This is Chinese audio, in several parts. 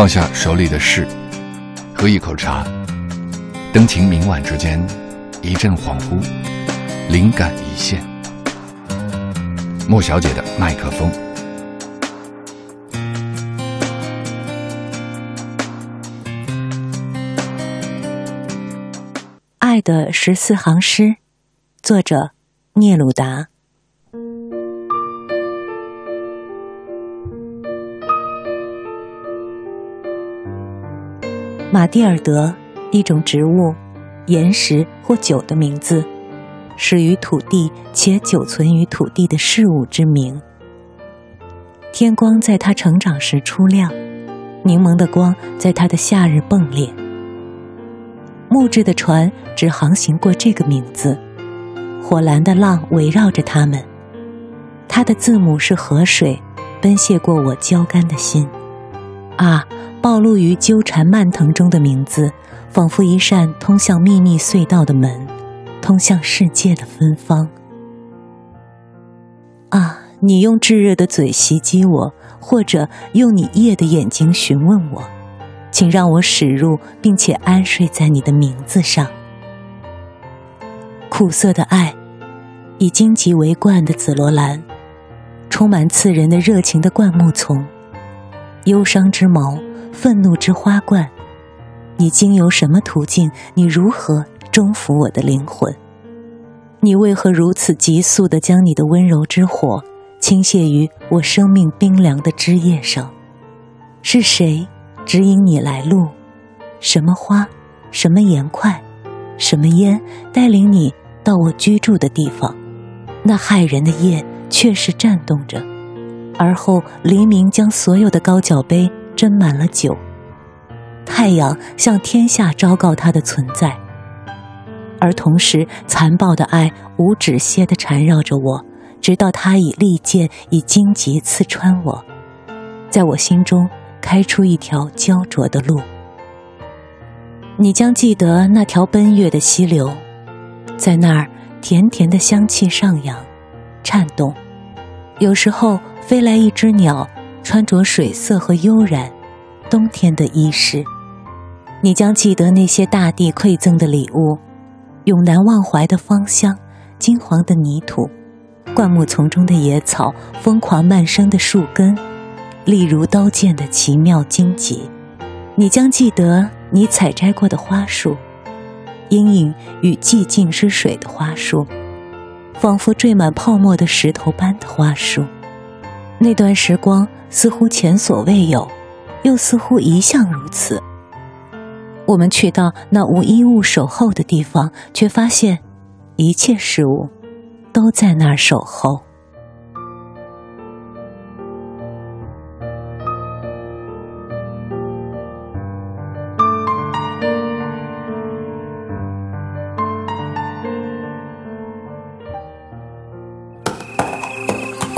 放下手里的事，喝一口茶，灯情明晚之间，一阵恍惚，灵感一现。莫小姐的麦克风。爱的十四行诗，作者聂鲁达。马蒂尔德，一种植物、岩石或酒的名字，始于土地且久存于土地的事物之名。天光在它成长时初亮，柠檬的光在它的夏日迸裂。木质的船只航行过这个名字，火蓝的浪围绕着它们。它的字母是河水，奔泻过我焦干的心。啊！暴露于纠缠蔓藤中的名字，仿佛一扇通向秘密隧道的门，通向世界的芬芳。啊！你用炙热的嘴袭击我，或者用你夜的眼睛询问我，请让我驶入并且安睡在你的名字上。苦涩的爱，以荆棘为冠的紫罗兰，充满刺人的热情的灌木丛，忧伤之矛。愤怒之花冠，你经由什么途径？你如何征服我的灵魂？你为何如此急速地将你的温柔之火倾泻于我生命冰凉的枝叶上？是谁指引你来路？什么花？什么盐块？什么烟带领你到我居住的地方？那骇人的夜确实颤动着，而后黎明将所有的高脚杯。斟满了酒，太阳向天下昭告它的存在，而同时残暴的爱无止歇地缠绕着我，直到它以利剑、以荆棘刺穿我，在我心中开出一条焦灼的路。你将记得那条奔月的溪流，在那儿甜甜的香气上扬、颤动，有时候飞来一只鸟。穿着水色和悠然，冬天的衣饰，你将记得那些大地馈赠的礼物，永难忘怀的芳香，金黄的泥土，灌木丛中的野草，疯狂蔓生的树根，利如刀剑的奇妙荆棘。你将记得你采摘过的花束，阴影与寂静之水的花束，仿佛缀满泡沫的石头般的花束。那段时光。似乎前所未有，又似乎一向如此。我们去到那无一物守候的地方，却发现一切事物都在那儿守候。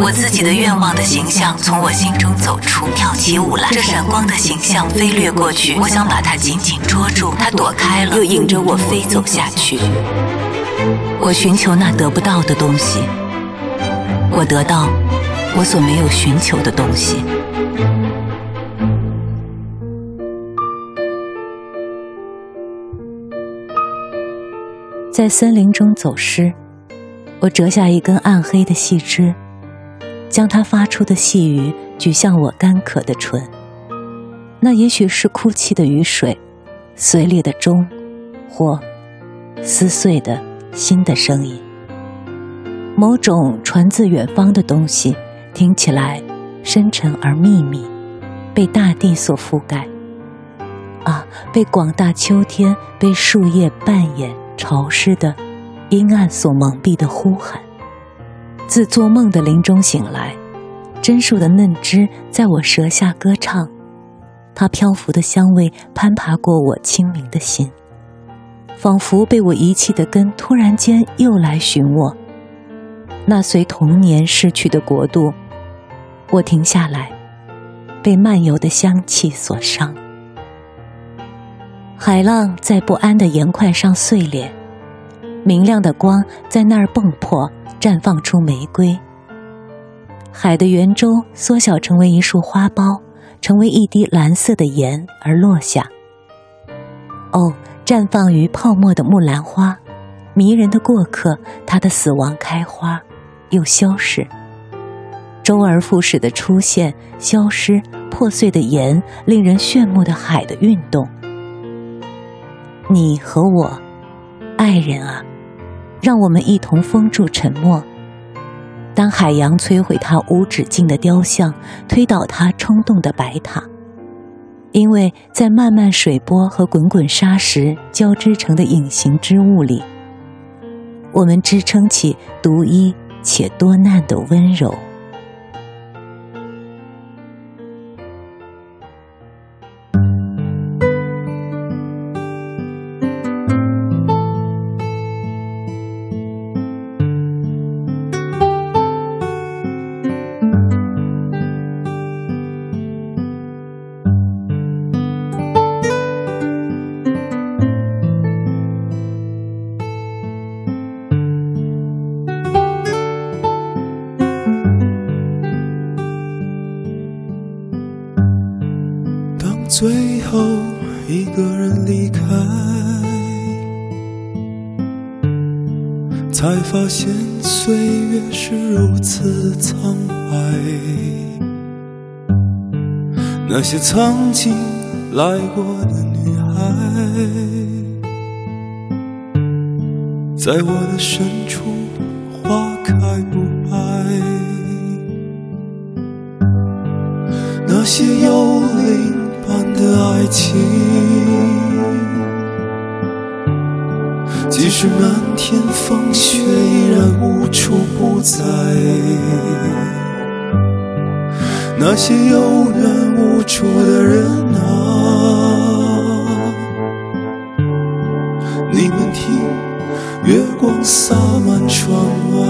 我自己的愿望的形象从我心中走出，跳起舞来。这闪光的形象飞掠过去，我想把它紧紧捉住，它躲开了，又引着我飞走下去。我寻求那得不到的东西，我得到我所没有寻求的东西。在森林中走失，我折下一根暗黑的细枝。将它发出的细语举向我干渴的唇，那也许是哭泣的雨水，碎裂的钟，或撕碎的心的声音。某种传自远方的东西，听起来深沉而秘密，被大地所覆盖。啊，被广大秋天被树叶扮演潮湿的阴暗所蒙蔽的呼喊。自做梦的林中醒来，榛树的嫩枝在我舌下歌唱，它漂浮的香味攀爬过我清明的心，仿佛被我遗弃的根突然间又来寻我，那随童年逝去的国度，我停下来，被漫游的香气所伤。海浪在不安的岩块上碎裂，明亮的光在那儿迸破，绽放出玫瑰。海的圆周缩小成为一束花苞，成为一滴蓝色的盐而落下。哦，绽放于泡沫的木兰花，迷人的过客，它的死亡开花。又消逝，周而复始的出现、消失、破碎的盐，令人炫目的海的运动。你和我，爱人啊，让我们一同封住沉默。当海洋摧毁它无止境的雕像，推倒它冲动的白塔，因为在漫漫水波和滚滚沙石交织成的隐形之物里，我们支撑起独一。且多难的温柔。最后一个人离开，才发现岁月是如此苍白。那些曾经来过的女孩，在我的深处情，即使漫天风雪，依然无处不在。那些有缘无处的人啊，你们听，月光洒满窗外。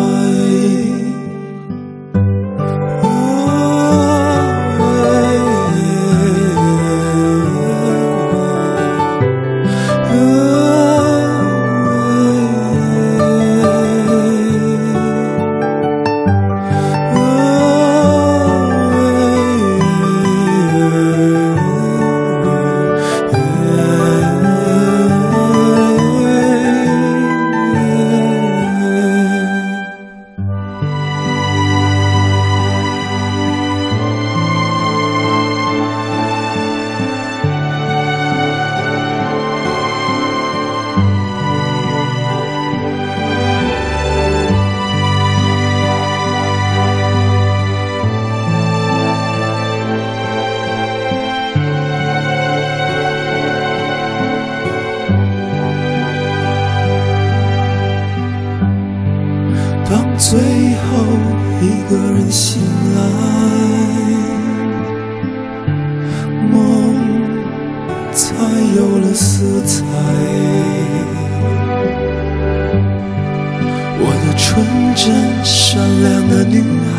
真善良的女孩，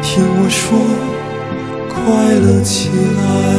听我说，快乐起来。